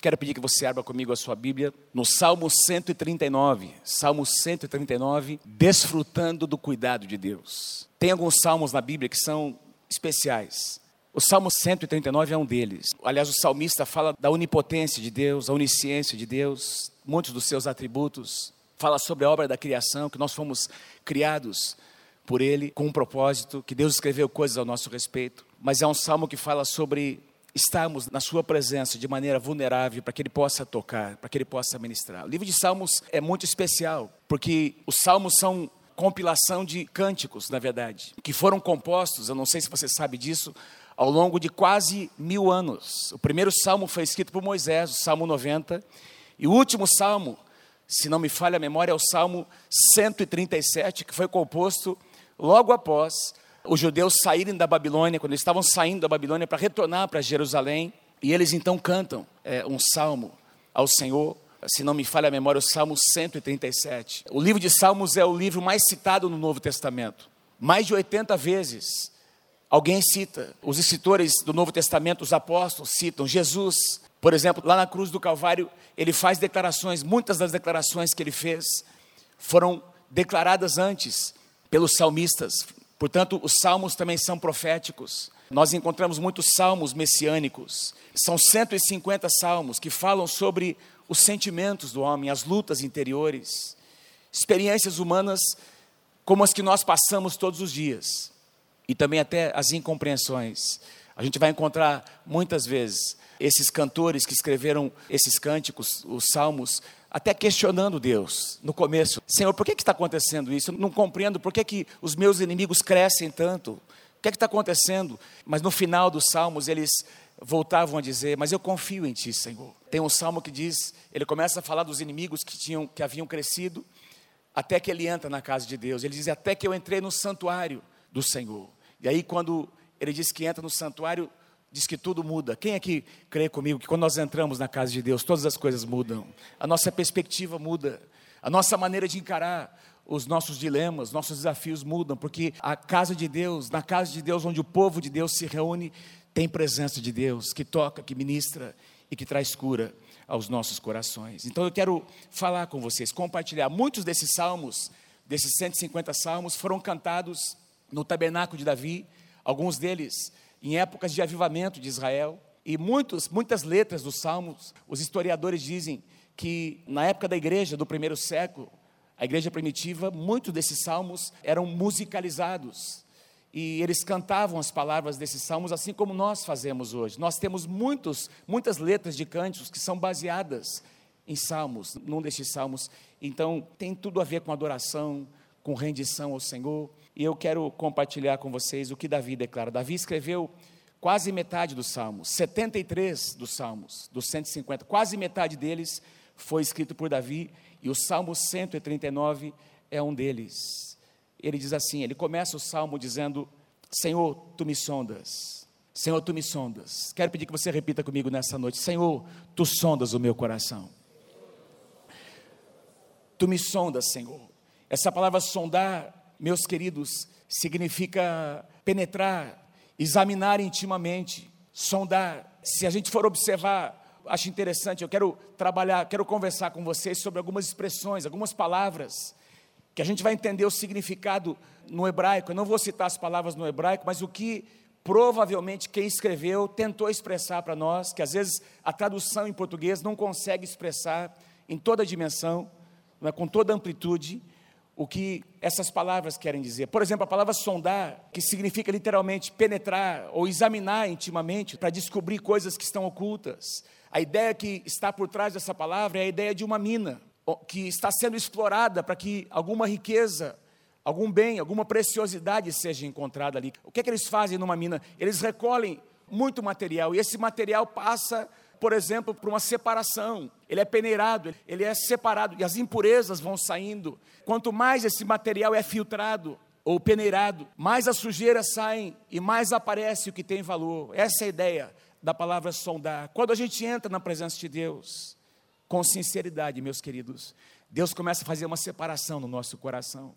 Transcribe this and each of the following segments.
Quero pedir que você abra comigo a sua Bíblia no Salmo 139. Salmo 139, desfrutando do cuidado de Deus. Tem alguns salmos na Bíblia que são especiais. O Salmo 139 é um deles. Aliás, o salmista fala da onipotência de Deus, da onisciência de Deus, muitos dos seus atributos. Fala sobre a obra da criação, que nós fomos criados por Ele com um propósito, que Deus escreveu coisas ao nosso respeito. Mas é um salmo que fala sobre estarmos na Sua presença de maneira vulnerável para que Ele possa tocar, para que Ele possa ministrar. O livro de Salmos é muito especial, porque os salmos são compilação de cânticos, na verdade, que foram compostos, eu não sei se você sabe disso, ao longo de quase mil anos. O primeiro salmo foi escrito por Moisés, o Salmo 90, e o último salmo, se não me falha a memória, é o Salmo 137, que foi composto logo após os judeus saírem da Babilônia, quando eles estavam saindo da Babilônia para retornar para Jerusalém, e eles então cantam é, um salmo ao Senhor, se não me falha a memória, o Salmo 137. O livro de Salmos é o livro mais citado no Novo Testamento. Mais de 80 vezes alguém cita. Os escritores do Novo Testamento, os apóstolos, citam Jesus. Por exemplo, lá na cruz do Calvário, ele faz declarações, muitas das declarações que ele fez foram declaradas antes pelos salmistas. Portanto, os salmos também são proféticos. Nós encontramos muitos salmos messiânicos. São 150 salmos que falam sobre os sentimentos do homem, as lutas interiores, experiências humanas como as que nós passamos todos os dias e também até as incompreensões. A gente vai encontrar muitas vezes esses cantores que escreveram esses cânticos, os salmos, até questionando Deus no começo: Senhor, por que, que está acontecendo isso? Eu não compreendo por que, que os meus inimigos crescem tanto. O que, é que está acontecendo? Mas no final dos salmos eles voltavam a dizer: Mas eu confio em Ti, Senhor. Tem um salmo que diz, ele começa a falar dos inimigos que, tinham, que haviam crescido, até que ele entra na casa de Deus. Ele diz: Até que eu entrei no santuário do Senhor. E aí, quando ele diz que entra no santuário, diz que tudo muda. Quem é que crê comigo que quando nós entramos na casa de Deus, todas as coisas mudam? A nossa perspectiva muda, a nossa maneira de encarar os nossos dilemas, nossos desafios mudam, porque a casa de Deus, na casa de Deus, onde o povo de Deus se reúne, tem presença de Deus que toca, que ministra e que traz cura aos nossos corações. Então eu quero falar com vocês, compartilhar. Muitos desses salmos, desses 150 salmos, foram cantados no tabernáculo de Davi, alguns deles em épocas de avivamento de Israel. E muitos, muitas letras dos salmos, os historiadores dizem que na época da igreja do primeiro século, a igreja primitiva, muitos desses salmos eram musicalizados. E eles cantavam as palavras desses salmos assim como nós fazemos hoje. Nós temos muitos, muitas letras de cânticos que são baseadas em salmos, num desses salmos. Então, tem tudo a ver com adoração, com rendição ao Senhor. E eu quero compartilhar com vocês o que Davi declara. Davi escreveu quase metade dos salmos, 73 dos salmos, dos 150, quase metade deles foi escrito por Davi, e o salmo 139 é um deles. Ele diz assim: ele começa o salmo dizendo: Senhor, tu me sondas. Senhor, tu me sondas. Quero pedir que você repita comigo nessa noite: Senhor, tu sondas o meu coração. Tu me sondas, Senhor. Essa palavra sondar meus queridos, significa penetrar, examinar intimamente, sondar. Se a gente for observar, acho interessante, eu quero trabalhar, quero conversar com vocês sobre algumas expressões, algumas palavras, que a gente vai entender o significado no hebraico. Eu não vou citar as palavras no hebraico, mas o que provavelmente quem escreveu tentou expressar para nós, que às vezes a tradução em português não consegue expressar em toda a dimensão, é, com toda a amplitude o que essas palavras querem dizer. Por exemplo, a palavra sondar, que significa literalmente penetrar ou examinar intimamente para descobrir coisas que estão ocultas. A ideia que está por trás dessa palavra é a ideia de uma mina que está sendo explorada para que alguma riqueza, algum bem, alguma preciosidade seja encontrada ali. O que é que eles fazem numa mina? Eles recolhem muito material e esse material passa por exemplo, para uma separação. Ele é peneirado, ele é separado e as impurezas vão saindo. Quanto mais esse material é filtrado ou peneirado, mais as sujeiras saem e mais aparece o que tem valor. Essa é a ideia da palavra sondar. Quando a gente entra na presença de Deus, com sinceridade, meus queridos, Deus começa a fazer uma separação no nosso coração.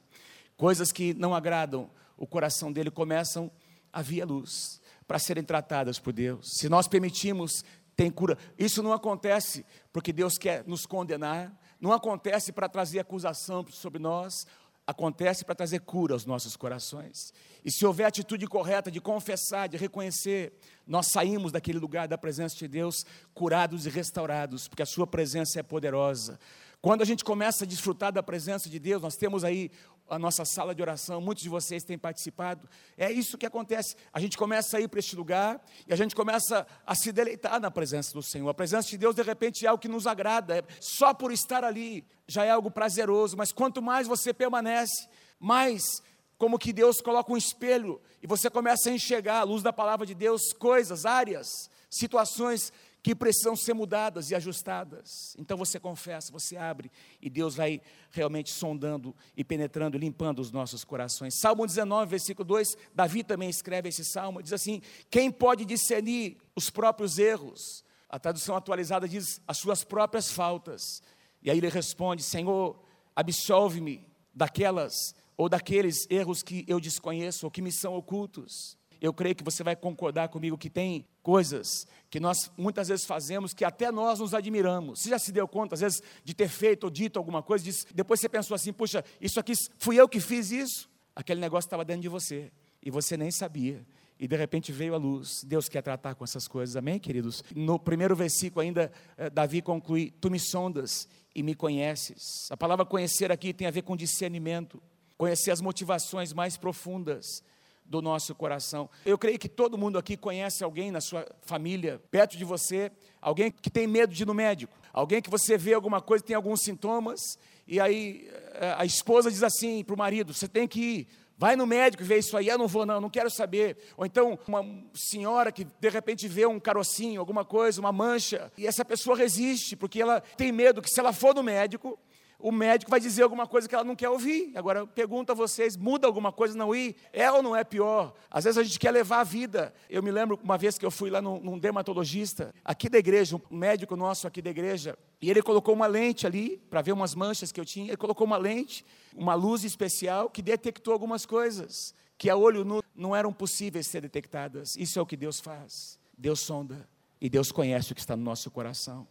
Coisas que não agradam o coração dele começam a vir à luz para serem tratadas por Deus. Se nós permitimos tem cura. Isso não acontece porque Deus quer nos condenar, não acontece para trazer acusação sobre nós, acontece para trazer cura aos nossos corações. E se houver atitude correta de confessar, de reconhecer, nós saímos daquele lugar da presença de Deus curados e restaurados, porque a Sua presença é poderosa. Quando a gente começa a desfrutar da presença de Deus, nós temos aí a nossa sala de oração, muitos de vocês têm participado. É isso que acontece. A gente começa a ir para este lugar e a gente começa a se deleitar na presença do Senhor. A presença de Deus, de repente, é algo que nos agrada. É, só por estar ali já é algo prazeroso, mas quanto mais você permanece, mais como que Deus coloca um espelho e você começa a enxergar à luz da palavra de Deus coisas, áreas, situações que precisam ser mudadas e ajustadas. Então você confessa, você abre e Deus vai realmente sondando e penetrando, limpando os nossos corações. Salmo 19, versículo 2, Davi também escreve esse salmo, diz assim: Quem pode discernir os próprios erros? A tradução atualizada diz as suas próprias faltas. E aí ele responde: Senhor, absolve-me daquelas ou daqueles erros que eu desconheço ou que me são ocultos eu creio que você vai concordar comigo que tem coisas que nós muitas vezes fazemos que até nós nos admiramos. Você já se deu conta, às vezes, de ter feito ou dito alguma coisa, depois você pensou assim: puxa, isso aqui fui eu que fiz isso? Aquele negócio estava dentro de você e você nem sabia. E de repente veio a luz. Deus quer tratar com essas coisas, amém, queridos? No primeiro versículo, ainda, eh, Davi conclui: Tu me sondas e me conheces. A palavra conhecer aqui tem a ver com discernimento, conhecer as motivações mais profundas do nosso coração. Eu creio que todo mundo aqui conhece alguém na sua família, perto de você, alguém que tem medo de ir no médico, alguém que você vê alguma coisa, tem alguns sintomas, e aí eh, a esposa diz assim para o marido: você tem que ir. Vai no médico vê isso aí, eu não vou não, não quero saber. Ou então uma senhora que de repente vê um carocinho, alguma coisa, uma mancha, e essa pessoa resiste, porque ela tem medo que se ela for no médico, o médico vai dizer alguma coisa que ela não quer ouvir. Agora eu pergunto a vocês: muda alguma coisa não ir? É ou não é pior? Às vezes a gente quer levar a vida. Eu me lembro uma vez que eu fui lá num, num dermatologista, aqui da igreja, um médico nosso aqui da igreja, e ele colocou uma lente ali, para ver umas manchas que eu tinha. Ele colocou uma lente, uma luz especial, que detectou algumas coisas que a olho nu não eram possíveis ser detectadas. Isso é o que Deus faz. Deus sonda e Deus conhece o que está no nosso coração.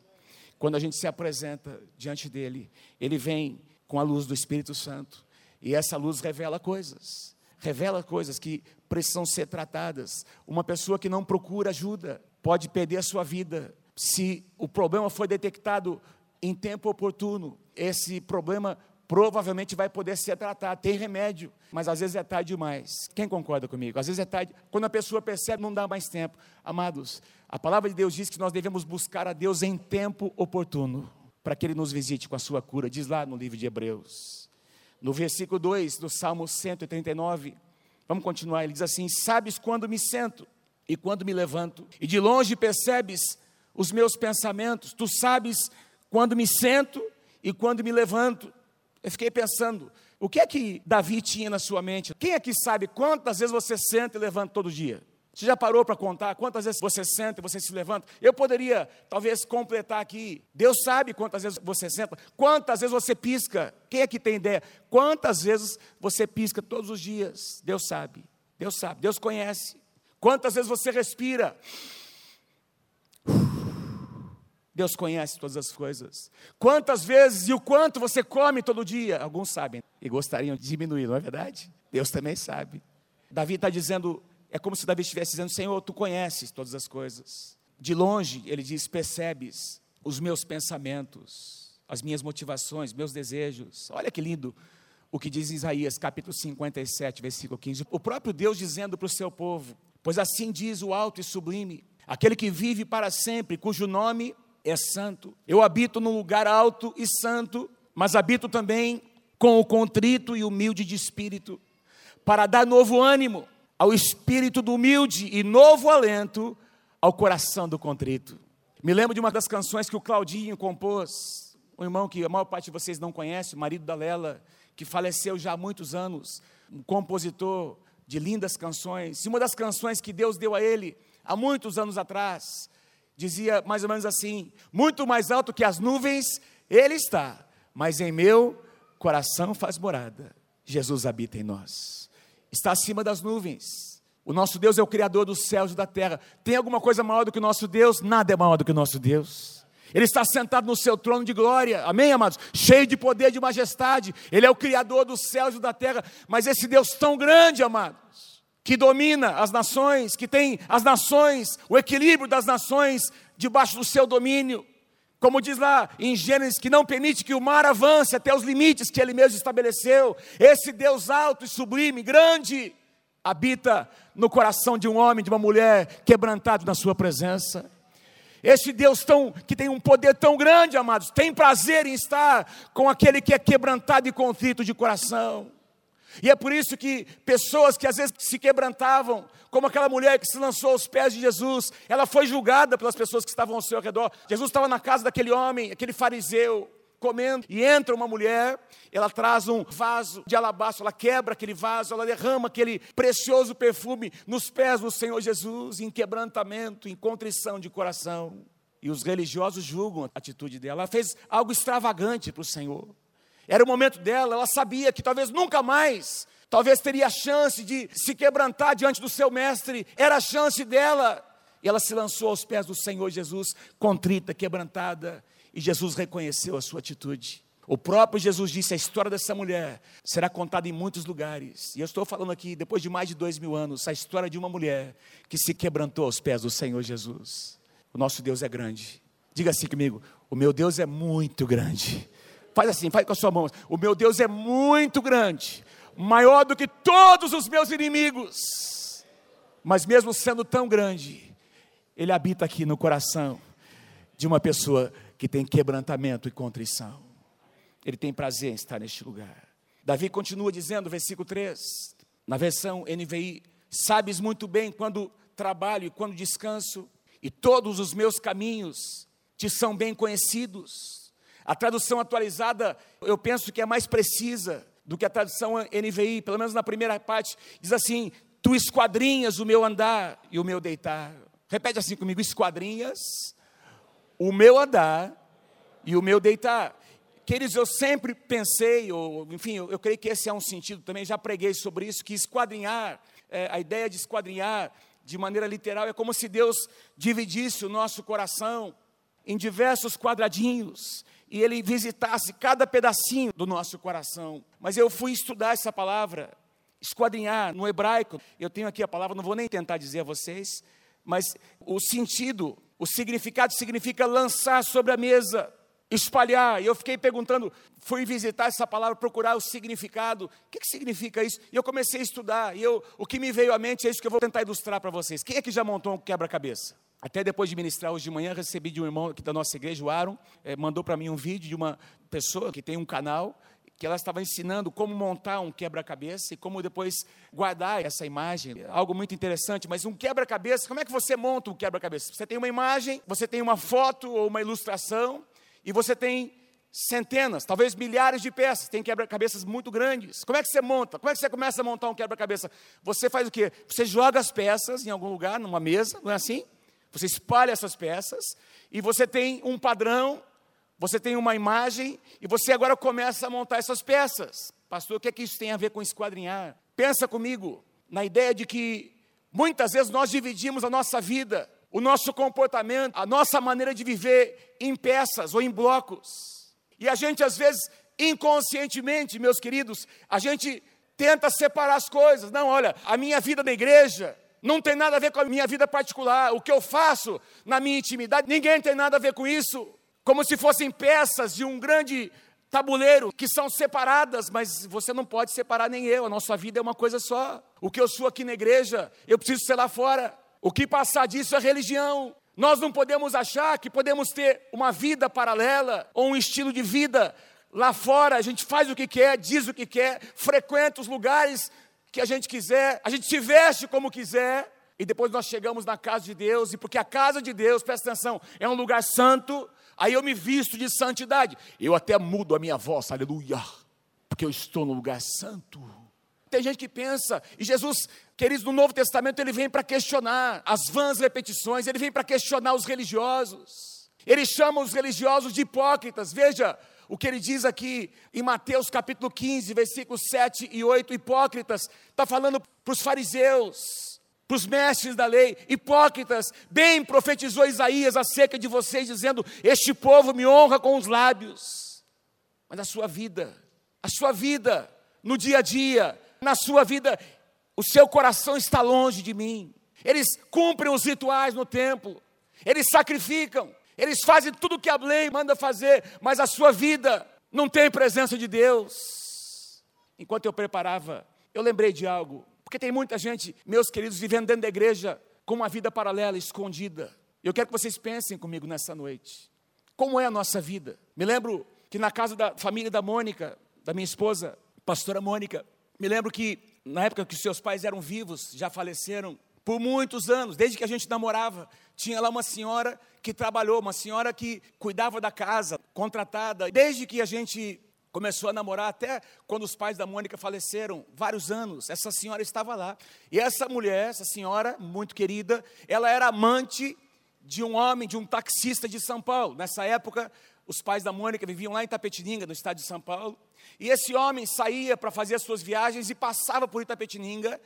Quando a gente se apresenta diante dele, ele vem com a luz do Espírito Santo. E essa luz revela coisas, revela coisas que precisam ser tratadas. Uma pessoa que não procura ajuda pode perder a sua vida. Se o problema foi detectado em tempo oportuno, esse problema provavelmente vai poder ser tratado, tem remédio, mas às vezes é tarde demais. Quem concorda comigo? Às vezes é tarde, quando a pessoa percebe, não dá mais tempo. Amados, a palavra de Deus diz que nós devemos buscar a Deus em tempo oportuno, para que Ele nos visite com a sua cura, diz lá no livro de Hebreus. No versículo 2 do Salmo 139, vamos continuar, ele diz assim: Sabes quando me sento e quando me levanto, e de longe percebes os meus pensamentos, tu sabes quando me sento e quando me levanto. Eu fiquei pensando, o que é que Davi tinha na sua mente? Quem aqui sabe quantas vezes você senta e levanta todo dia? Você já parou para contar quantas vezes você senta e você se levanta? Eu poderia, talvez, completar aqui. Deus sabe quantas vezes você senta, quantas vezes você pisca. Quem é que tem ideia? Quantas vezes você pisca todos os dias? Deus sabe. Deus sabe. Deus conhece. Quantas vezes você respira? Deus conhece todas as coisas. Quantas vezes e o quanto você come todo dia? Alguns sabem e gostariam de diminuir, não é verdade? Deus também sabe. Davi está dizendo, é como se Davi estivesse dizendo: Senhor, tu conheces todas as coisas. De longe, ele diz: percebes os meus pensamentos, as minhas motivações, meus desejos. Olha que lindo o que diz Isaías, capítulo 57, versículo 15. O próprio Deus dizendo para o seu povo: Pois assim diz o alto e sublime, aquele que vive para sempre, cujo nome é santo. Eu habito num lugar alto e santo, mas habito também com o contrito e humilde de espírito, para dar novo ânimo ao espírito do humilde e novo alento ao coração do contrito. Me lembro de uma das canções que o Claudinho compôs, um irmão que a maior parte de vocês não conhece, o marido da Lela, que faleceu já há muitos anos, um compositor de lindas canções. E uma das canções que Deus deu a ele há muitos anos atrás dizia mais ou menos assim: muito mais alto que as nuvens ele está, mas em meu coração faz morada. Jesus habita em nós. Está acima das nuvens. O nosso Deus é o Criador dos céus e da terra. Tem alguma coisa maior do que o nosso Deus? Nada é maior do que o nosso Deus. Ele está sentado no seu trono de glória, amém, amados? Cheio de poder e de majestade. Ele é o Criador dos céus e da terra. Mas esse Deus tão grande, amados, que domina as nações, que tem as nações, o equilíbrio das nações debaixo do seu domínio. Como diz lá em Gênesis, que não permite que o mar avance até os limites que ele mesmo estabeleceu. Esse Deus alto e sublime, grande, habita no coração de um homem, de uma mulher quebrantado na sua presença. Esse Deus tão, que tem um poder tão grande, amados, tem prazer em estar com aquele que é quebrantado e contrito de coração. E é por isso que pessoas que às vezes se quebrantavam, como aquela mulher que se lançou aos pés de Jesus, ela foi julgada pelas pessoas que estavam ao seu redor. Jesus estava na casa daquele homem, aquele fariseu, comendo, e entra uma mulher, ela traz um vaso de alabastro, ela quebra aquele vaso, ela derrama aquele precioso perfume nos pés do Senhor Jesus, em quebrantamento, em contrição de coração. E os religiosos julgam a atitude dela. Ela fez algo extravagante para o Senhor. Era o momento dela, ela sabia que talvez nunca mais, talvez teria a chance de se quebrantar diante do seu mestre, era a chance dela. E ela se lançou aos pés do Senhor Jesus, contrita, quebrantada, e Jesus reconheceu a sua atitude. O próprio Jesus disse: a história dessa mulher será contada em muitos lugares. E eu estou falando aqui, depois de mais de dois mil anos, a história de uma mulher que se quebrantou aos pés do Senhor Jesus. O nosso Deus é grande. Diga assim comigo: o meu Deus é muito grande. Faz assim, faz com a sua mão. O meu Deus é muito grande, maior do que todos os meus inimigos. Mas mesmo sendo tão grande, Ele habita aqui no coração de uma pessoa que tem quebrantamento e contrição. Ele tem prazer em estar neste lugar. Davi continua dizendo, versículo 3, na versão NVI: Sabes muito bem quando trabalho e quando descanso, e todos os meus caminhos te são bem conhecidos. A tradução atualizada, eu penso que é mais precisa do que a tradução NVI, pelo menos na primeira parte, diz assim: Tu esquadrinhas o meu andar e o meu deitar. Repete assim comigo: esquadrinhas o meu andar e o meu deitar. Queridos, eu sempre pensei, ou, enfim, eu, eu, creio que esse é um sentido também, já preguei sobre isso, que esquadrinhar, é, a ideia de esquadrinhar de maneira literal é como se Deus dividisse o nosso coração em diversos quadradinhos e ele visitasse cada pedacinho do nosso coração. Mas eu fui estudar essa palavra, esquadrinhar no hebraico. Eu tenho aqui a palavra, não vou nem tentar dizer a vocês, mas o sentido, o significado significa lançar sobre a mesa, espalhar. E eu fiquei perguntando, fui visitar essa palavra, procurar o significado. O que, que significa isso? E eu comecei a estudar. E eu, o que me veio à mente é isso que eu vou tentar ilustrar para vocês. Quem é que já montou um quebra-cabeça? Até depois de ministrar hoje de manhã, recebi de um irmão aqui da nossa igreja, o Aaron, é, mandou para mim um vídeo de uma pessoa que tem um canal, que ela estava ensinando como montar um quebra-cabeça e como depois guardar essa imagem. Algo muito interessante, mas um quebra-cabeça, como é que você monta um quebra-cabeça? Você tem uma imagem, você tem uma foto ou uma ilustração, e você tem centenas, talvez milhares de peças, tem quebra-cabeças muito grandes. Como é que você monta? Como é que você começa a montar um quebra-cabeça? Você faz o quê? Você joga as peças em algum lugar, numa mesa, não é assim? Você espalha essas peças e você tem um padrão, você tem uma imagem e você agora começa a montar essas peças. Pastor, o que é que isso tem a ver com esquadrinhar? Pensa comigo na ideia de que muitas vezes nós dividimos a nossa vida, o nosso comportamento, a nossa maneira de viver em peças ou em blocos. E a gente às vezes inconscientemente, meus queridos, a gente tenta separar as coisas. Não, olha, a minha vida na igreja não tem nada a ver com a minha vida particular. O que eu faço na minha intimidade, ninguém tem nada a ver com isso. Como se fossem peças de um grande tabuleiro que são separadas, mas você não pode separar nem eu. A nossa vida é uma coisa só. O que eu sou aqui na igreja, eu preciso ser lá fora. O que passar disso é religião. Nós não podemos achar que podemos ter uma vida paralela ou um estilo de vida lá fora. A gente faz o que quer, diz o que quer, frequenta os lugares que a gente quiser, a gente se veste como quiser, e depois nós chegamos na casa de Deus, e porque a casa de Deus, presta atenção, é um lugar santo, aí eu me visto de santidade. Eu até mudo a minha voz, aleluia, porque eu estou no lugar santo. Tem gente que pensa, e Jesus, queridos, no Novo Testamento, ele vem para questionar as vãs repetições, ele vem para questionar os religiosos. Ele chama os religiosos de hipócritas. Veja, o que ele diz aqui em Mateus capítulo 15, versículos 7 e 8, hipócritas, está falando para os fariseus, para os mestres da lei, hipócritas, bem profetizou Isaías acerca de vocês, dizendo: Este povo me honra com os lábios, mas a sua vida, a sua vida, no dia a dia, na sua vida, o seu coração está longe de mim. Eles cumprem os rituais no templo, eles sacrificam, eles fazem tudo o que a lei manda fazer, mas a sua vida não tem presença de Deus. Enquanto eu preparava, eu lembrei de algo. Porque tem muita gente, meus queridos, vivendo dentro da igreja com uma vida paralela, escondida. Eu quero que vocês pensem comigo nessa noite. Como é a nossa vida? Me lembro que na casa da família da Mônica, da minha esposa, pastora Mônica, me lembro que na época que seus pais eram vivos, já faleceram por muitos anos, desde que a gente namorava, tinha lá uma senhora que trabalhou, uma senhora que cuidava da casa, contratada. Desde que a gente começou a namorar até quando os pais da Mônica faleceram, vários anos. Essa senhora estava lá. E essa mulher, essa senhora muito querida, ela era amante de um homem, de um taxista de São Paulo. Nessa época, os pais da Mônica viviam lá em Tapetininga, no estado de São Paulo. E esse homem saía para fazer as suas viagens e passava por Itapetininga,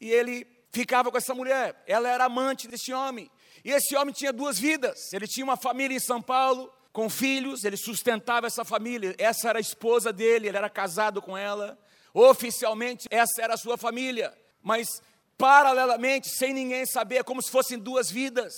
e ele ficava com essa mulher. Ela era amante desse homem. E esse homem tinha duas vidas. Ele tinha uma família em São Paulo com filhos, ele sustentava essa família. Essa era a esposa dele, ele era casado com ela. Oficialmente, essa era a sua família. Mas, paralelamente, sem ninguém saber, como se fossem duas vidas,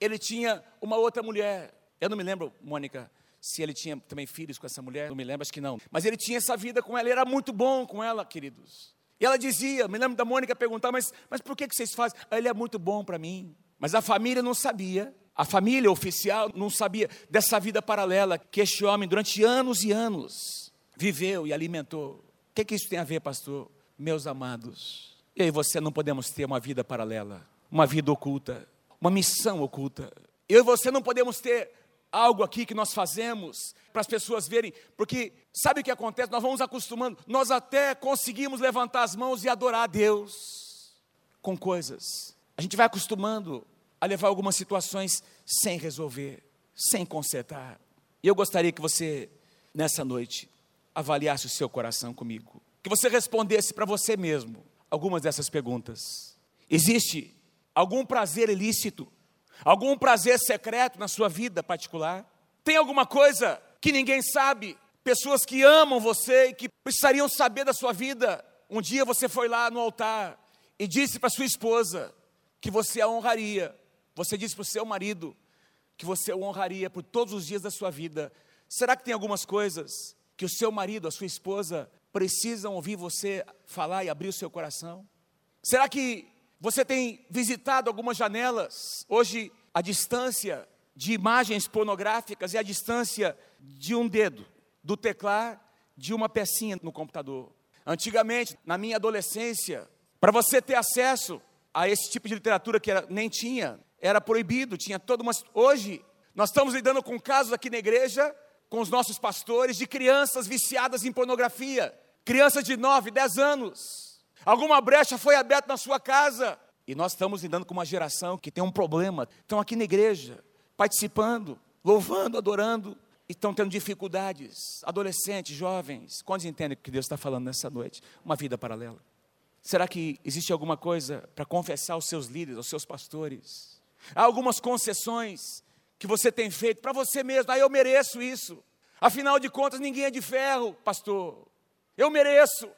ele tinha uma outra mulher. Eu não me lembro, Mônica, se ele tinha também filhos com essa mulher, não me lembro, acho que não. Mas ele tinha essa vida com ela, ele era muito bom com ela, queridos. E ela dizia, me lembro da Mônica perguntar, mas, mas por que, que vocês fazem? Ele é muito bom para mim. Mas a família não sabia a família oficial não sabia dessa vida paralela que este homem, durante anos e anos, viveu e alimentou. O que, que isso tem a ver, pastor? Meus amados, e aí você não podemos ter uma vida paralela, uma vida oculta, uma missão oculta. Eu e você não podemos ter algo aqui que nós fazemos para as pessoas verem, porque sabe o que acontece? Nós vamos acostumando, nós até conseguimos levantar as mãos e adorar a Deus com coisas. A gente vai acostumando a levar algumas situações sem resolver, sem consertar. E eu gostaria que você, nessa noite, avaliasse o seu coração comigo. Que você respondesse para você mesmo algumas dessas perguntas. Existe algum prazer ilícito? Algum prazer secreto na sua vida particular? Tem alguma coisa que ninguém sabe? Pessoas que amam você e que precisariam saber da sua vida. Um dia você foi lá no altar e disse para sua esposa que você a honraria você disse para o seu marido que você o honraria por todos os dias da sua vida. Será que tem algumas coisas que o seu marido, a sua esposa, precisam ouvir você falar e abrir o seu coração? Será que você tem visitado algumas janelas? Hoje, a distância de imagens pornográficas é a distância de um dedo, do teclar de uma pecinha no computador. Antigamente, na minha adolescência, para você ter acesso a esse tipo de literatura que era, nem tinha, era proibido, tinha toda uma. Hoje, nós estamos lidando com casos aqui na igreja, com os nossos pastores, de crianças viciadas em pornografia, crianças de 9, 10 anos. Alguma brecha foi aberta na sua casa. E nós estamos lidando com uma geração que tem um problema. Estão aqui na igreja, participando, louvando, adorando, e estão tendo dificuldades. Adolescentes, jovens, quantos entendem o que Deus está falando nessa noite? Uma vida paralela. Será que existe alguma coisa para confessar aos seus líderes, aos seus pastores? Há algumas concessões que você tem feito para você mesmo. Ah, eu mereço isso. Afinal de contas, ninguém é de ferro, pastor. Eu mereço.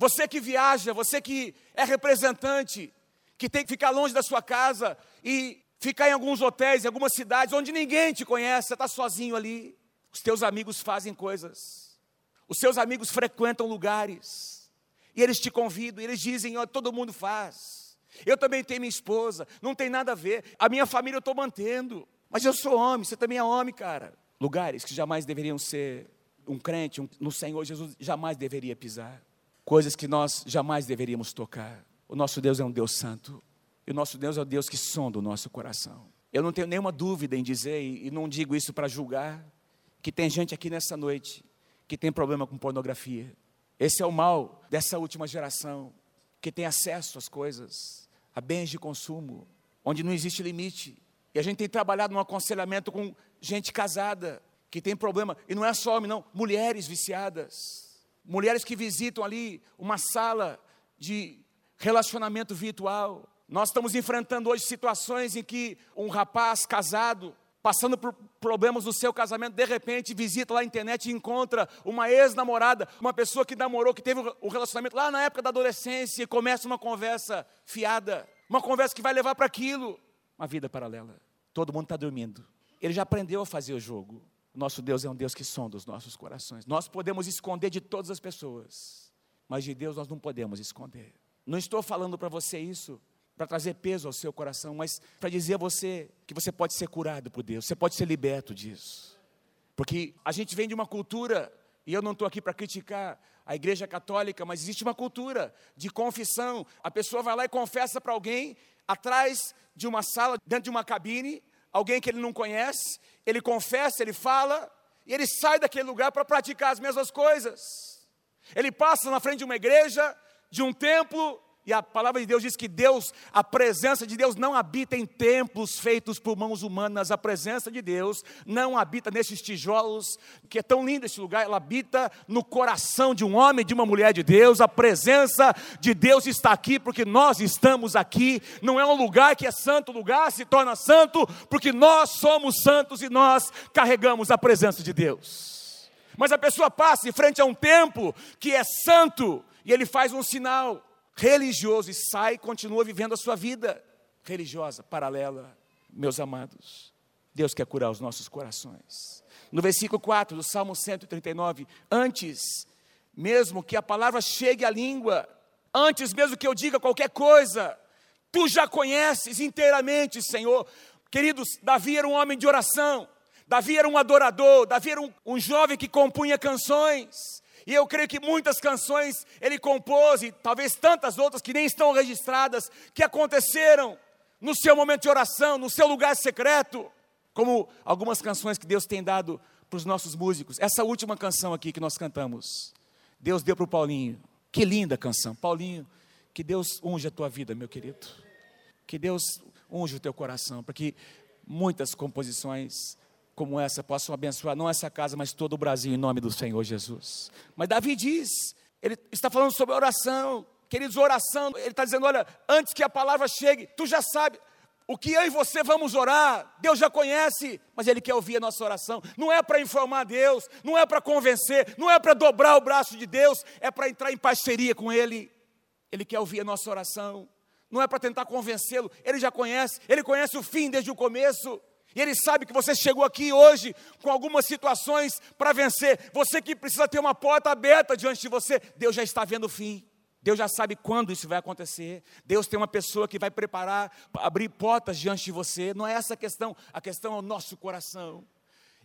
Você que viaja, você que é representante, que tem que ficar longe da sua casa e ficar em alguns hotéis, em algumas cidades onde ninguém te conhece, você está sozinho ali. Os teus amigos fazem coisas. Os seus amigos frequentam lugares. E eles te convidam, e eles dizem: oh, todo mundo faz. Eu também tenho minha esposa, não tem nada a ver. A minha família eu estou mantendo. Mas eu sou homem, você também é homem, cara. Lugares que jamais deveriam ser um crente, um, no Senhor Jesus jamais deveria pisar. Coisas que nós jamais deveríamos tocar. O nosso Deus é um Deus santo. E o nosso Deus é o Deus que sonda o nosso coração. Eu não tenho nenhuma dúvida em dizer, e não digo isso para julgar, que tem gente aqui nessa noite que tem problema com pornografia. Esse é o mal dessa última geração, que tem acesso às coisas a bens de consumo, onde não existe limite. E a gente tem trabalhado num aconselhamento com gente casada, que tem problema, e não é só homem, não, mulheres viciadas, mulheres que visitam ali uma sala de relacionamento virtual, Nós estamos enfrentando hoje situações em que um rapaz casado, passando por problemas no seu casamento, de repente visita lá na internet e encontra uma ex-namorada, uma pessoa que namorou, que teve um relacionamento lá na época da adolescência e começa uma conversa fiada, uma conversa que vai levar para aquilo, uma vida paralela. Todo mundo está dormindo. Ele já aprendeu a fazer o jogo. Nosso Deus é um Deus que sonda os nossos corações. Nós podemos esconder de todas as pessoas, mas de Deus nós não podemos esconder. Não estou falando para você isso para trazer peso ao seu coração, mas para dizer a você que você pode ser curado por Deus, você pode ser liberto disso. Porque a gente vem de uma cultura, e eu não estou aqui para criticar a igreja católica, mas existe uma cultura de confissão. A pessoa vai lá e confessa para alguém, atrás de uma sala, dentro de uma cabine, alguém que ele não conhece, ele confessa, ele fala, e ele sai daquele lugar para praticar as mesmas coisas. Ele passa na frente de uma igreja, de um templo, e a palavra de Deus diz que Deus, a presença de Deus não habita em templos feitos por mãos humanas, a presença de Deus não habita nesses tijolos, que é tão lindo esse lugar, ela habita no coração de um homem, de uma mulher de Deus. A presença de Deus está aqui porque nós estamos aqui. Não é um lugar que é santo, lugar se torna santo porque nós somos santos e nós carregamos a presença de Deus. Mas a pessoa passa em frente a um templo que é santo e ele faz um sinal religioso e sai e continua vivendo a sua vida religiosa, paralela. Meus amados, Deus quer curar os nossos corações. No versículo 4 do Salmo 139, antes mesmo que a palavra chegue à língua, antes mesmo que eu diga qualquer coisa, tu já conheces inteiramente, Senhor. Queridos, Davi era um homem de oração, Davi era um adorador, Davi era um, um jovem que compunha canções. E eu creio que muitas canções ele compôs, e talvez tantas outras que nem estão registradas, que aconteceram no seu momento de oração, no seu lugar secreto, como algumas canções que Deus tem dado para os nossos músicos. Essa última canção aqui que nós cantamos, Deus deu para o Paulinho. Que linda canção. Paulinho, que Deus unja a tua vida, meu querido. Que Deus unja o teu coração, para que muitas composições como essa possam abençoar não essa casa, mas todo o Brasil, em nome do Senhor Jesus. Mas Davi diz, ele está falando sobre oração, queridos, oração, ele está dizendo: olha, antes que a palavra chegue, tu já sabe. O que eu e você vamos orar, Deus já conhece, mas Ele quer ouvir a nossa oração. Não é para informar Deus, não é para convencer, não é para dobrar o braço de Deus, é para entrar em parceria com Ele. Ele quer ouvir a nossa oração, não é para tentar convencê-lo, Ele já conhece, Ele conhece o fim desde o começo. E Ele sabe que você chegou aqui hoje com algumas situações para vencer. Você que precisa ter uma porta aberta diante de você, Deus já está vendo o fim. Deus já sabe quando isso vai acontecer. Deus tem uma pessoa que vai preparar, abrir portas diante de você. Não é essa a questão, a questão é o nosso coração.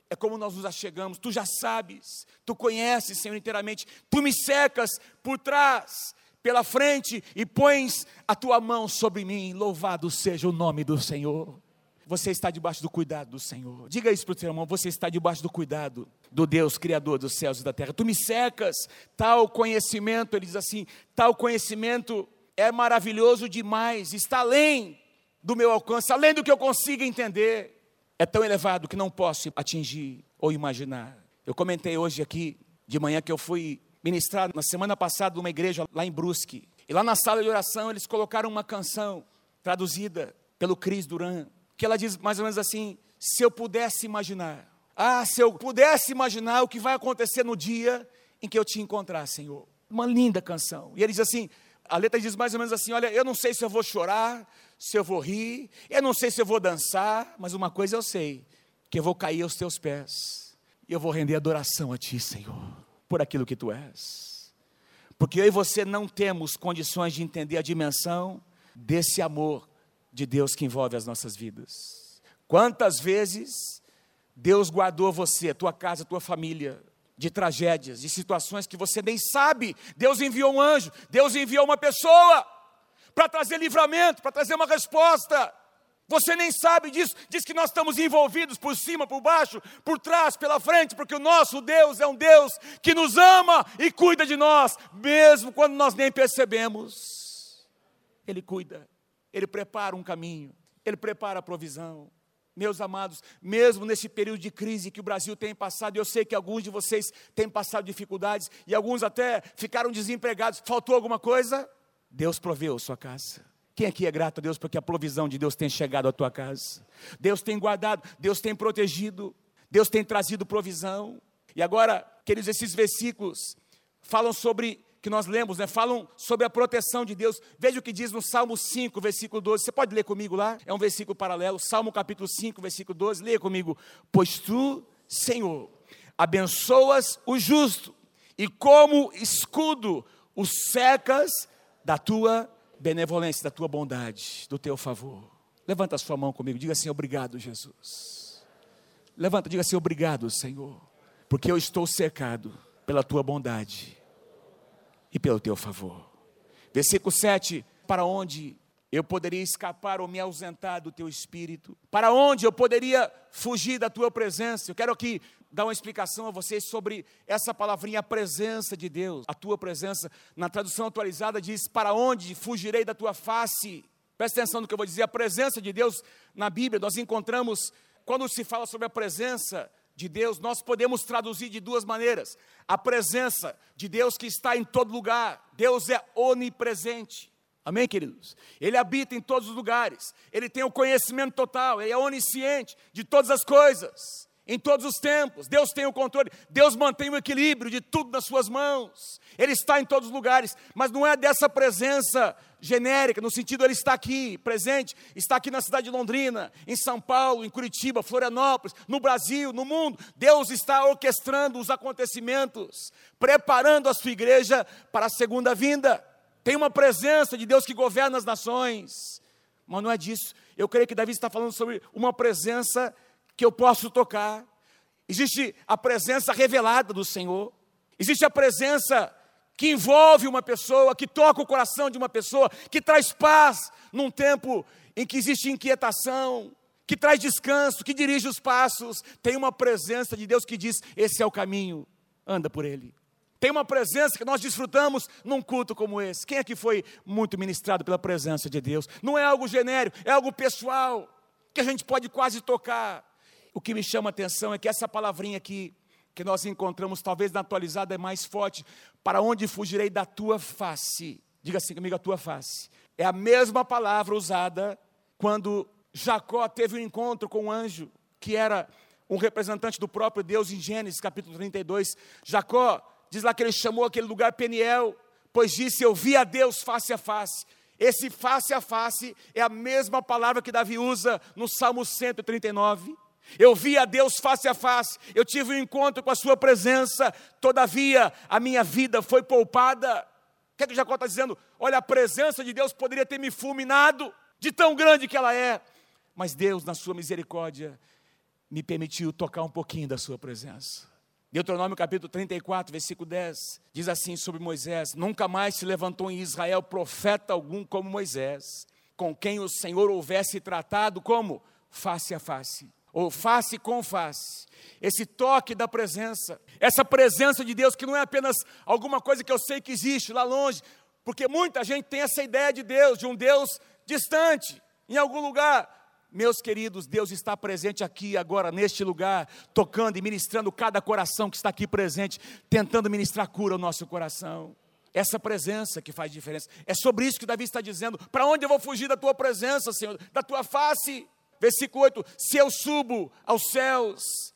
É como nós nos achegamos. Tu já sabes, tu conheces, Senhor, inteiramente. Tu me secas por trás, pela frente e pões a tua mão sobre mim. Louvado seja o nome do Senhor. Você está debaixo do cuidado do Senhor. Diga isso para o seu irmão: você está debaixo do cuidado do Deus, Criador dos céus e da terra. Tu me secas, tal conhecimento, ele diz assim: tal conhecimento é maravilhoso demais, está além do meu alcance, além do que eu consiga entender. É tão elevado que não posso atingir ou imaginar. Eu comentei hoje aqui de manhã que eu fui ministrar na semana passada numa igreja lá em Brusque. E lá na sala de oração eles colocaram uma canção traduzida pelo Cris Duran que ela diz mais ou menos assim: se eu pudesse imaginar, ah, se eu pudesse imaginar o que vai acontecer no dia em que eu te encontrar, Senhor. Uma linda canção. E ele diz assim: a letra diz mais ou menos assim: olha, eu não sei se eu vou chorar, se eu vou rir, eu não sei se eu vou dançar, mas uma coisa eu sei: que eu vou cair aos teus pés e eu vou render adoração a ti, Senhor, por aquilo que tu és. Porque eu e você não temos condições de entender a dimensão desse amor de Deus que envolve as nossas vidas. Quantas vezes Deus guardou você, tua casa, tua família, de tragédias, de situações que você nem sabe. Deus enviou um anjo, Deus enviou uma pessoa para trazer livramento, para trazer uma resposta. Você nem sabe disso, diz que nós estamos envolvidos por cima, por baixo, por trás, pela frente, porque o nosso Deus é um Deus que nos ama e cuida de nós, mesmo quando nós nem percebemos. Ele cuida. Ele prepara um caminho, Ele prepara a provisão. Meus amados, mesmo nesse período de crise que o Brasil tem passado, eu sei que alguns de vocês têm passado dificuldades e alguns até ficaram desempregados. Faltou alguma coisa? Deus proveu sua casa. Quem aqui é grato a Deus porque a provisão de Deus tem chegado à tua casa? Deus tem guardado, Deus tem protegido, Deus tem trazido provisão. E agora, queridos, esses versículos falam sobre, que nós lemos, né? Falam sobre a proteção de Deus. Veja o que diz no Salmo 5, versículo 12. Você pode ler comigo lá? É um versículo paralelo. Salmo capítulo 5, versículo 12. Leia comigo. Pois tu, Senhor, abençoas o justo, e como escudo o secas da tua benevolência, da tua bondade, do teu favor. Levanta a sua mão comigo, diga assim: obrigado, Jesus. Levanta, diga assim: obrigado, Senhor, porque eu estou cercado pela tua bondade e pelo teu favor. Versículo 7: Para onde eu poderia escapar ou me ausentar do teu espírito? Para onde eu poderia fugir da tua presença? Eu quero aqui dar uma explicação a vocês sobre essa palavrinha, a presença de Deus, a tua presença. Na tradução atualizada diz: Para onde fugirei da tua face? Presta atenção no que eu vou dizer. A presença de Deus na Bíblia, nós encontramos, quando se fala sobre a presença de Deus, nós podemos traduzir de duas maneiras. A presença de Deus que está em todo lugar. Deus é onipresente. Amém, queridos? Ele habita em todos os lugares. Ele tem o conhecimento total. Ele é onisciente de todas as coisas em todos os tempos. Deus tem o controle, Deus mantém o equilíbrio de tudo nas suas mãos. Ele está em todos os lugares, mas não é dessa presença genérica, no sentido ele está aqui, presente, está aqui na cidade de Londrina, em São Paulo, em Curitiba, Florianópolis, no Brasil, no mundo. Deus está orquestrando os acontecimentos, preparando a sua igreja para a segunda vinda. Tem uma presença de Deus que governa as nações. Mas não é disso. Eu creio que Davi está falando sobre uma presença que eu posso tocar. Existe a presença revelada do Senhor. Existe a presença que envolve uma pessoa, que toca o coração de uma pessoa, que traz paz num tempo em que existe inquietação, que traz descanso, que dirige os passos. Tem uma presença de Deus que diz: esse é o caminho, anda por ele. Tem uma presença que nós desfrutamos num culto como esse. Quem aqui foi muito ministrado pela presença de Deus? Não é algo genérico, é algo pessoal, que a gente pode quase tocar o que me chama a atenção é que essa palavrinha aqui, que nós encontramos, talvez na atualizada, é mais forte. Para onde fugirei da tua face? Diga assim comigo, a tua face. É a mesma palavra usada quando Jacó teve um encontro com um anjo, que era um representante do próprio Deus em Gênesis capítulo 32. Jacó, diz lá que ele chamou aquele lugar Peniel, pois disse: Eu vi a Deus face a face. Esse face a face é a mesma palavra que Davi usa no Salmo 139. Eu vi a Deus face a face, eu tive um encontro com a Sua presença, todavia a minha vida foi poupada. O que, é que Jacó está dizendo? Olha, a presença de Deus poderia ter me fulminado, de tão grande que ela é, mas Deus, na Sua misericórdia, me permitiu tocar um pouquinho da Sua presença. Deuteronômio capítulo 34, versículo 10, diz assim sobre Moisés: Nunca mais se levantou em Israel profeta algum como Moisés, com quem o Senhor houvesse tratado como face a face ou face com face, esse toque da presença, essa presença de Deus que não é apenas alguma coisa que eu sei que existe lá longe, porque muita gente tem essa ideia de Deus, de um Deus distante, em algum lugar. Meus queridos, Deus está presente aqui agora, neste lugar, tocando e ministrando cada coração que está aqui presente, tentando ministrar cura ao nosso coração. Essa presença que faz diferença. É sobre isso que Davi está dizendo: para onde eu vou fugir da tua presença, Senhor? Da tua face. Versículo 8: Se eu subo aos céus,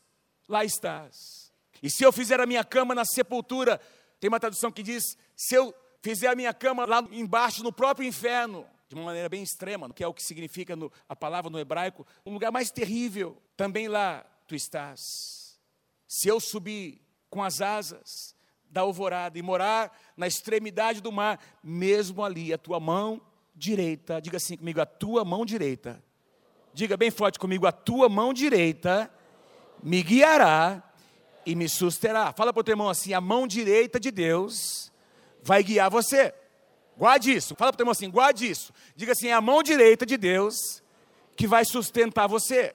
lá estás. E se eu fizer a minha cama na sepultura, tem uma tradução que diz: se eu fizer a minha cama lá embaixo, no próprio inferno, de uma maneira bem extrema, que é o que significa no, a palavra no hebraico, um lugar mais terrível, também lá tu estás. Se eu subir com as asas da alvorada e morar na extremidade do mar, mesmo ali, a tua mão direita, diga assim comigo, a tua mão direita Diga bem forte comigo: a tua mão direita me guiará e me susterá. Fala para o teu irmão assim: a mão direita de Deus vai guiar você. Guarde isso. Fala para o teu irmão assim: guarde isso. Diga assim: é a mão direita de Deus que vai sustentar você.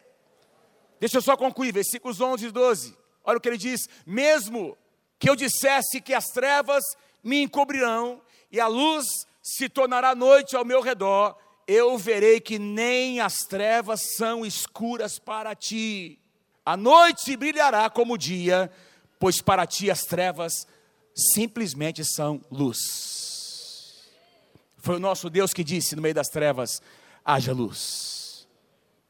Deixa eu só concluir, versículos 11 e 12. Olha o que ele diz: mesmo que eu dissesse que as trevas me encobrirão e a luz se tornará noite ao meu redor, eu verei que nem as trevas são escuras para ti. A noite brilhará como o dia, pois para ti as trevas simplesmente são luz. Foi o nosso Deus que disse no meio das trevas: haja luz.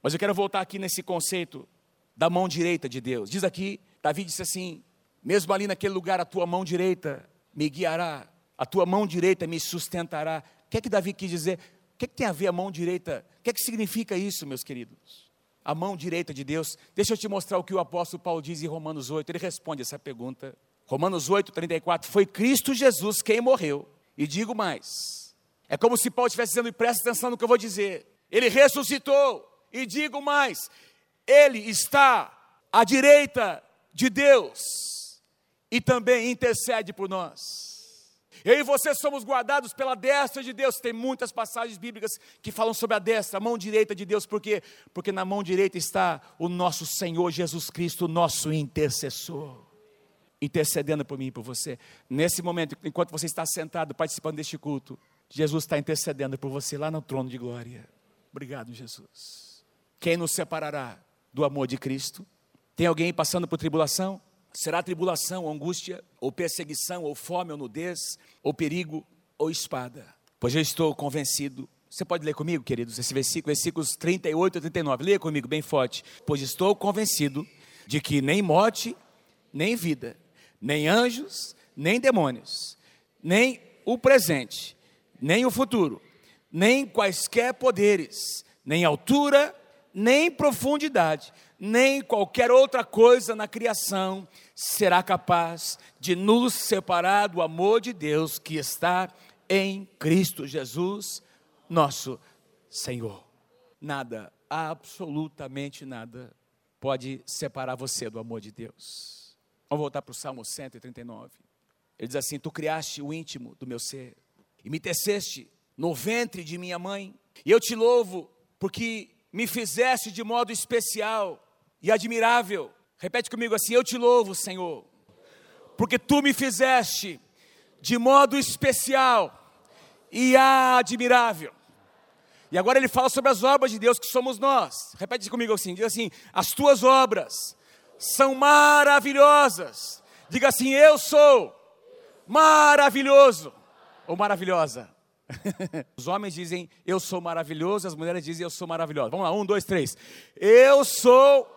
Mas eu quero voltar aqui nesse conceito da mão direita de Deus. Diz aqui, Davi disse assim: mesmo ali naquele lugar, a tua mão direita me guiará, a tua mão direita me sustentará. O que é que Davi quis dizer? O que, é que tem a ver a mão direita? O que é que significa isso, meus queridos? A mão direita de Deus. Deixa eu te mostrar o que o apóstolo Paulo diz em Romanos 8. Ele responde essa pergunta. Romanos 8, 34. Foi Cristo Jesus quem morreu. E digo mais. É como se Paulo estivesse dizendo, presta atenção no que eu vou dizer. Ele ressuscitou. E digo mais. Ele está à direita de Deus. E também intercede por nós. Eu e você somos guardados pela destra de Deus. Tem muitas passagens bíblicas que falam sobre a destra, a mão direita de Deus. Por quê? Porque na mão direita está o nosso Senhor Jesus Cristo, nosso intercessor. Intercedendo por mim e por você. Nesse momento, enquanto você está sentado participando deste culto, Jesus está intercedendo por você lá no trono de glória. Obrigado, Jesus. Quem nos separará do amor de Cristo? Tem alguém passando por tribulação? Será tribulação, ou angústia, ou perseguição, ou fome, ou nudez, ou perigo, ou espada. Pois eu estou convencido. Você pode ler comigo, queridos, esse versículo, versículos 38 e 39. Leia comigo bem forte. Pois estou convencido de que nem morte, nem vida, nem anjos, nem demônios, nem o presente, nem o futuro, nem quaisquer poderes, nem altura, nem profundidade, nem qualquer outra coisa na criação será capaz de nos separar do amor de Deus que está em Cristo Jesus, nosso Senhor. Nada, absolutamente nada, pode separar você do amor de Deus. Vamos voltar para o Salmo 139. Ele diz assim: Tu criaste o íntimo do meu ser e me teceste no ventre de minha mãe, e eu te louvo porque me fizeste de modo especial e admirável. Repete comigo assim: Eu te louvo, Senhor, porque tu me fizeste de modo especial e admirável. E agora ele fala sobre as obras de Deus que somos nós. Repete comigo assim: diga assim, as tuas obras são maravilhosas. Diga assim, eu sou maravilhoso ou maravilhosa. Os homens dizem eu sou maravilhoso, as mulheres dizem eu sou maravilhosa. Vamos lá, um, dois, três. Eu sou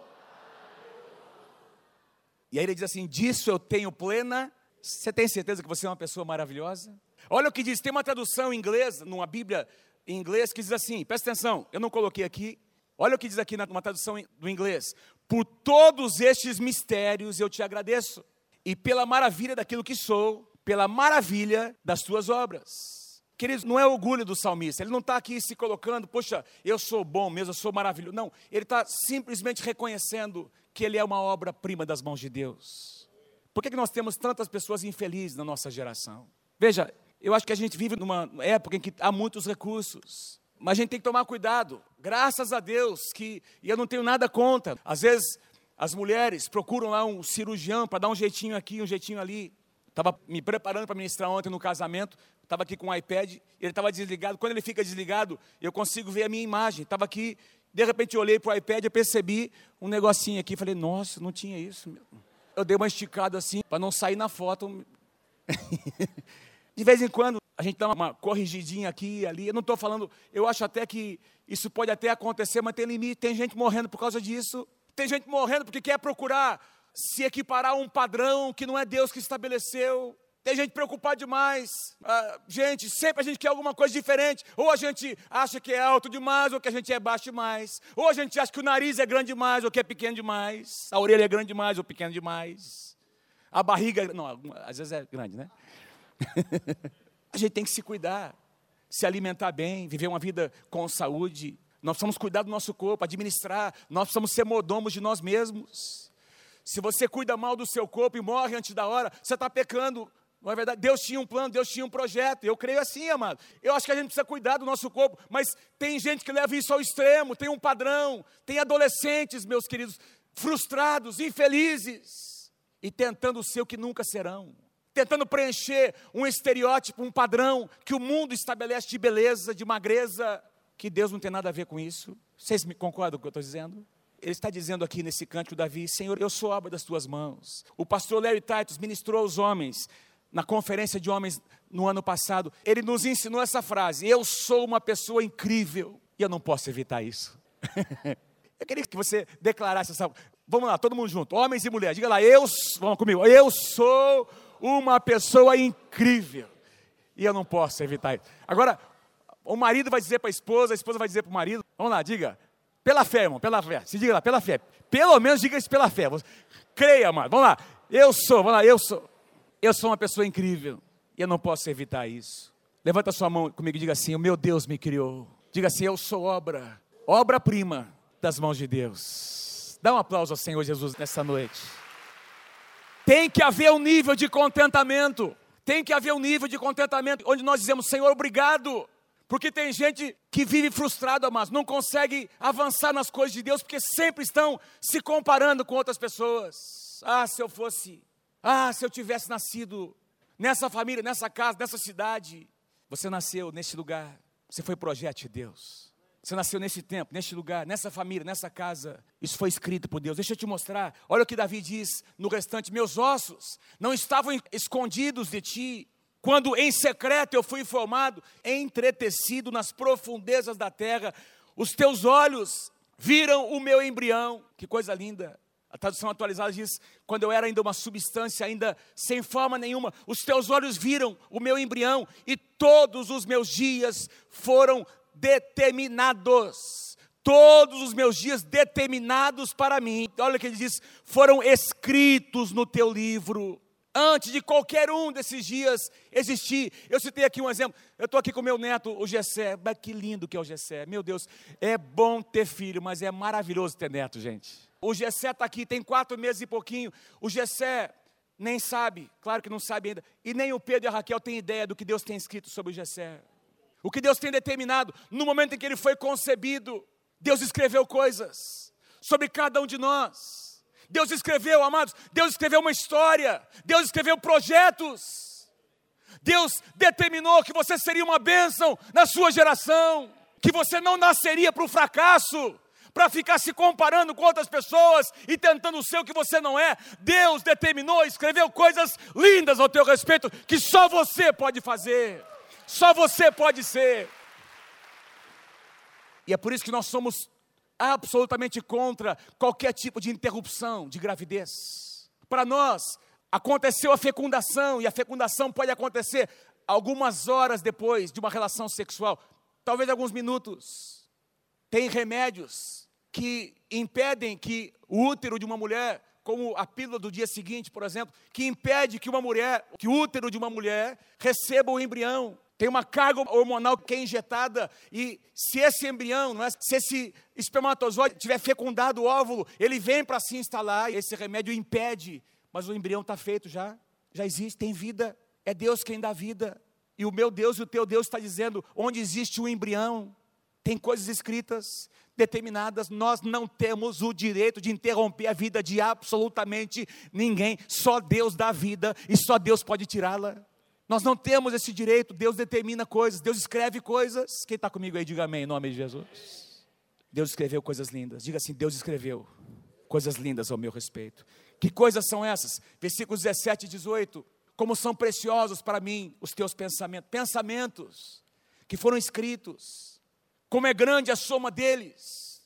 e aí ele diz assim: disso eu tenho plena. Você tem certeza que você é uma pessoa maravilhosa? Olha o que diz, tem uma tradução em inglês, numa Bíblia em inglês, que diz assim: presta atenção, eu não coloquei aqui. Olha o que diz aqui numa tradução do inglês: Por todos estes mistérios eu te agradeço, e pela maravilha daquilo que sou, pela maravilha das tuas obras. Queridos, não é orgulho do salmista, ele não está aqui se colocando, poxa, eu sou bom mesmo, eu sou maravilhoso. Não, ele está simplesmente reconhecendo que ele é uma obra-prima das mãos de Deus. Por que, que nós temos tantas pessoas infelizes na nossa geração? Veja, eu acho que a gente vive numa época em que há muitos recursos, mas a gente tem que tomar cuidado. Graças a Deus que, e eu não tenho nada contra, às vezes as mulheres procuram lá um cirurgião para dar um jeitinho aqui, um jeitinho ali. Estava me preparando para ministrar ontem no casamento, estava aqui com o iPad, ele estava desligado. Quando ele fica desligado, eu consigo ver a minha imagem. Estava aqui de repente eu olhei para o iPad e percebi um negocinho aqui. Falei, nossa, não tinha isso. Eu dei uma esticada assim, para não sair na foto. de vez em quando, a gente dá uma corrigidinha aqui e ali. Eu não estou falando, eu acho até que isso pode até acontecer, mas tem limite. Tem gente morrendo por causa disso. Tem gente morrendo porque quer procurar se equiparar a um padrão que não é Deus que estabeleceu. Tem gente preocupada demais. Ah, gente, sempre a gente quer alguma coisa diferente. Ou a gente acha que é alto demais, ou que a gente é baixo demais. Ou a gente acha que o nariz é grande demais, ou que é pequeno demais. A orelha é grande demais, ou pequena demais. A barriga, não, às vezes é grande, né? a gente tem que se cuidar, se alimentar bem, viver uma vida com saúde. Nós precisamos cuidar do nosso corpo, administrar. Nós precisamos ser mordomos de nós mesmos. Se você cuida mal do seu corpo e morre antes da hora, você está pecando não é verdade? Deus tinha um plano, Deus tinha um projeto. Eu creio assim, amado. Eu acho que a gente precisa cuidar do nosso corpo, mas tem gente que leva isso ao extremo, tem um padrão, tem adolescentes, meus queridos, frustrados, infelizes e tentando ser o que nunca serão. Tentando preencher um estereótipo, um padrão que o mundo estabelece de beleza, de magreza, que Deus não tem nada a ver com isso. Vocês me concordam com o que eu estou dizendo? Ele está dizendo aqui nesse cântico, Davi, Senhor, eu sou obra das tuas mãos. O pastor Larry Titus ministrou aos homens na conferência de homens no ano passado, ele nos ensinou essa frase: Eu sou uma pessoa incrível. E eu não posso evitar isso. eu queria que você declarasse essa. Vamos lá, todo mundo junto, homens e mulheres. Diga lá, eu, vamos comigo, eu sou uma pessoa incrível. E eu não posso evitar isso. Agora, o marido vai dizer para a esposa, a esposa vai dizer para o marido. Vamos lá, diga. Pela fé, irmão, pela fé. Se diga lá, pela fé. Pelo menos diga isso pela fé. Creia, mano. Vamos lá. Eu sou, vamos lá, eu sou. Eu sou uma pessoa incrível. E eu não posso evitar isso. Levanta sua mão comigo e diga assim: O meu Deus me criou. Diga assim: Eu sou obra, obra-prima das mãos de Deus. Dá um aplauso ao Senhor Jesus nessa noite. Tem que haver um nível de contentamento. Tem que haver um nível de contentamento onde nós dizemos: Senhor, obrigado. Porque tem gente que vive frustrada, mas não consegue avançar nas coisas de Deus, porque sempre estão se comparando com outras pessoas. Ah, se eu fosse, ah, se eu tivesse nascido nessa família, nessa casa, nessa cidade. Você nasceu nesse lugar, você foi projeto de Deus. Você nasceu nesse tempo, neste lugar, nessa família, nessa casa. Isso foi escrito por Deus. Deixa eu te mostrar. Olha o que Davi diz no restante: Meus ossos não estavam escondidos de ti, quando em secreto eu fui formado, entretecido nas profundezas da terra. Os teus olhos viram o meu embrião. Que coisa linda. A tradução atualizada diz: quando eu era ainda uma substância, ainda sem forma nenhuma, os teus olhos viram o meu embrião e todos os meus dias foram determinados. Todos os meus dias determinados para mim. Olha o que ele diz: foram escritos no teu livro. Antes de qualquer um desses dias existir. Eu citei aqui um exemplo. Eu estou aqui com meu neto, o Gessé. Que lindo que é o Gessé. Meu Deus, é bom ter filho, mas é maravilhoso ter neto, gente. O Gessé está aqui, tem quatro meses e pouquinho. O Gessé nem sabe, claro que não sabe ainda. E nem o Pedro e a Raquel têm ideia do que Deus tem escrito sobre o Gessé. O que Deus tem determinado no momento em que ele foi concebido. Deus escreveu coisas sobre cada um de nós. Deus escreveu, amados, Deus escreveu uma história. Deus escreveu projetos. Deus determinou que você seria uma bênção na sua geração, que você não nasceria para o fracasso, para ficar se comparando com outras pessoas e tentando ser o que você não é. Deus determinou, escreveu coisas lindas ao teu respeito que só você pode fazer, só você pode ser. E é por isso que nós somos absolutamente contra qualquer tipo de interrupção de gravidez. Para nós, aconteceu a fecundação, e a fecundação pode acontecer algumas horas depois de uma relação sexual, talvez alguns minutos. Tem remédios que impedem que o útero de uma mulher, como a pílula do dia seguinte, por exemplo, que impede que uma mulher, que o útero de uma mulher receba o embrião. Tem uma carga hormonal que é injetada e se esse embrião, não é, se esse espermatozoide tiver fecundado o óvulo, ele vem para se instalar e esse remédio impede, mas o embrião está feito já, já existe, tem vida, é Deus quem dá vida. E o meu Deus e o teu Deus está dizendo: onde existe o embrião, tem coisas escritas, determinadas, nós não temos o direito de interromper a vida de absolutamente ninguém. Só Deus dá vida e só Deus pode tirá-la. Nós não temos esse direito, Deus determina coisas, Deus escreve coisas. Quem está comigo aí, diga amém, em nome de Jesus. Deus escreveu coisas lindas, diga assim: Deus escreveu coisas lindas ao meu respeito. Que coisas são essas? Versículos 17 e 18. Como são preciosos para mim os teus pensamentos, pensamentos que foram escritos como é grande a soma deles.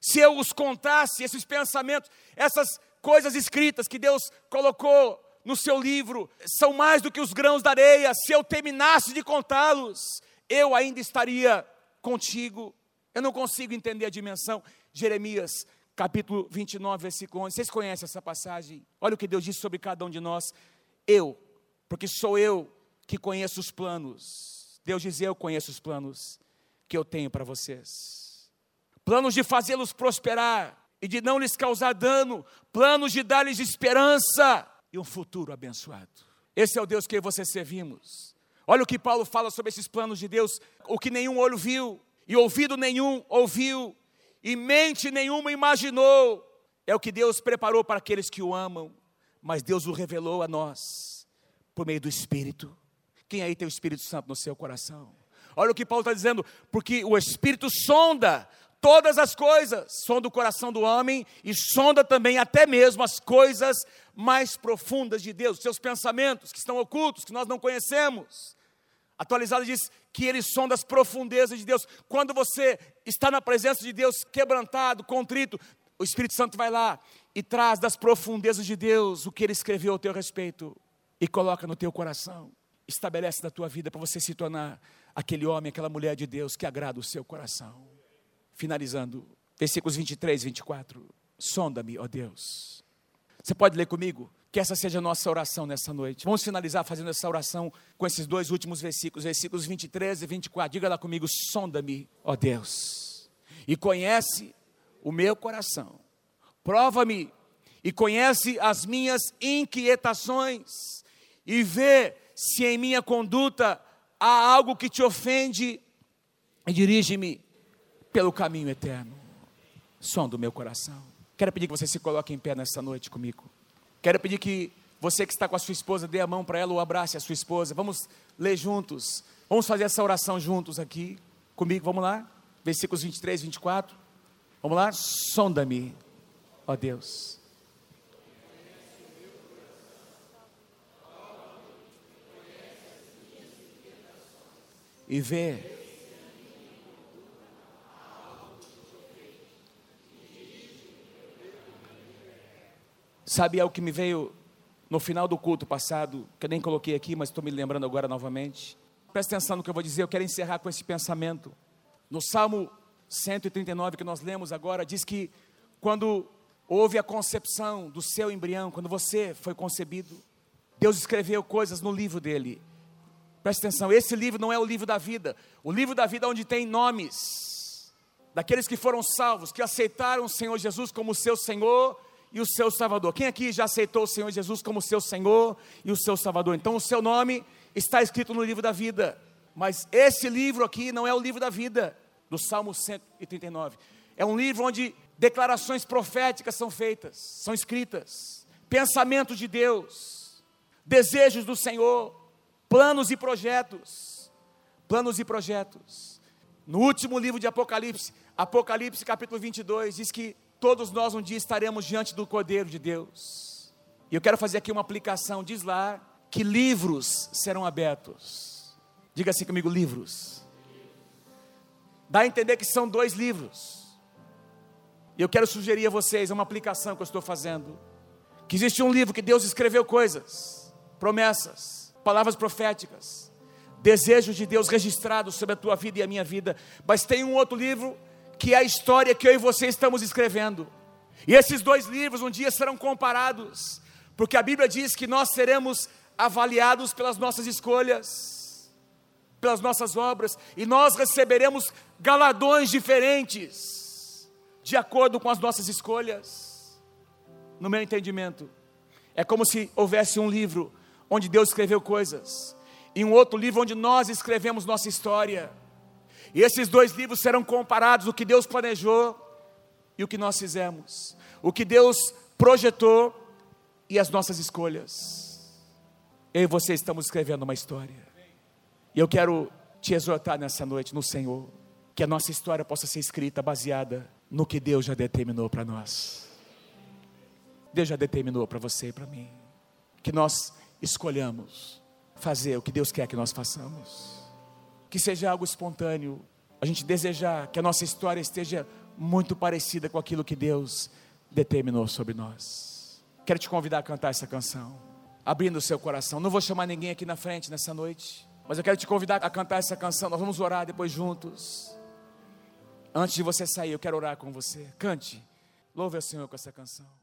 Se eu os contasse, esses pensamentos, essas coisas escritas que Deus colocou no seu livro, são mais do que os grãos da areia. Se eu terminasse de contá-los, eu ainda estaria contigo. Eu não consigo entender a dimensão. Jeremias, capítulo 29, versículo 11. Vocês conhecem essa passagem? Olha o que Deus diz sobre cada um de nós. Eu, porque sou eu que conheço os planos. Deus diz: Eu conheço os planos que eu tenho para vocês. Planos de fazê-los prosperar e de não lhes causar dano, planos de dar-lhes esperança e um futuro abençoado. Esse é o Deus que você servimos. Olha o que Paulo fala sobre esses planos de Deus, o que nenhum olho viu, e ouvido nenhum ouviu, e mente nenhuma imaginou. É o que Deus preparou para aqueles que o amam, mas Deus o revelou a nós por meio do Espírito. Quem aí tem o Espírito Santo no seu coração? Olha o que Paulo está dizendo, porque o Espírito sonda todas as coisas, sonda o coração do homem e sonda também até mesmo as coisas mais profundas de Deus, seus pensamentos que estão ocultos, que nós não conhecemos. Atualizado diz que ele sonda as profundezas de Deus. Quando você está na presença de Deus, quebrantado, contrito, o Espírito Santo vai lá e traz das profundezas de Deus o que ele escreveu ao teu respeito e coloca no teu coração. Estabelece na tua vida para você se tornar aquele homem, aquela mulher de Deus que agrada o seu coração. Finalizando, versículos 23 e 24. Sonda-me, ó Deus. Você pode ler comigo? Que essa seja a nossa oração nessa noite. Vamos finalizar fazendo essa oração com esses dois últimos versículos, versículos 23 e 24. Diga lá comigo: sonda-me, ó Deus, e conhece o meu coração. Prova-me e conhece as minhas inquietações, e vê se em minha conduta há algo que te ofende, dirige-me pelo caminho eterno. Som do meu coração. Quero pedir que você se coloque em pé nessa noite comigo. Quero pedir que você que está com a sua esposa dê a mão para ela ou abrace a sua esposa. Vamos ler juntos. Vamos fazer essa oração juntos aqui comigo. Vamos lá? Versículos 23 e 24. Vamos lá? Sonda-me, ó Deus. E vê Sabe, é o que me veio no final do culto passado, que eu nem coloquei aqui, mas estou me lembrando agora novamente. Presta atenção no que eu vou dizer, eu quero encerrar com esse pensamento. No Salmo 139 que nós lemos agora, diz que quando houve a concepção do seu embrião, quando você foi concebido, Deus escreveu coisas no livro dele. Presta atenção, esse livro não é o livro da vida. O livro da vida é onde tem nomes daqueles que foram salvos, que aceitaram o Senhor Jesus como seu Senhor e o seu Salvador. Quem aqui já aceitou o Senhor Jesus como seu Senhor e o seu Salvador? Então o seu nome está escrito no livro da vida. Mas esse livro aqui não é o livro da vida, do Salmo 139. É um livro onde declarações proféticas são feitas, são escritas, pensamentos de Deus, desejos do Senhor, planos e projetos. Planos e projetos. No último livro de Apocalipse, Apocalipse capítulo 22, diz que Todos nós um dia estaremos diante do Cordeiro de Deus. E eu quero fazer aqui uma aplicação. Diz lá que livros serão abertos. Diga assim comigo: livros. Dá a entender que são dois livros. E eu quero sugerir a vocês uma aplicação que eu estou fazendo. Que existe um livro que Deus escreveu coisas, promessas, palavras proféticas, desejos de Deus registrados sobre a tua vida e a minha vida. Mas tem um outro livro que é a história que eu e você estamos escrevendo. E esses dois livros um dia serão comparados, porque a Bíblia diz que nós seremos avaliados pelas nossas escolhas, pelas nossas obras, e nós receberemos galadões diferentes, de acordo com as nossas escolhas. No meu entendimento, é como se houvesse um livro onde Deus escreveu coisas, e um outro livro onde nós escrevemos nossa história. E esses dois livros serão comparados: o que Deus planejou e o que nós fizemos, o que Deus projetou e as nossas escolhas. Eu e você estamos escrevendo uma história. E eu quero te exortar nessa noite no Senhor, que a nossa história possa ser escrita baseada no que Deus já determinou para nós. Deus já determinou para você e para mim. Que nós escolhamos fazer o que Deus quer que nós façamos que seja algo espontâneo, a gente desejar que a nossa história esteja muito parecida com aquilo que Deus determinou sobre nós. Quero te convidar a cantar essa canção, abrindo o seu coração. Não vou chamar ninguém aqui na frente nessa noite, mas eu quero te convidar a cantar essa canção. Nós vamos orar depois juntos. Antes de você sair, eu quero orar com você. Cante, louve o Senhor com essa canção.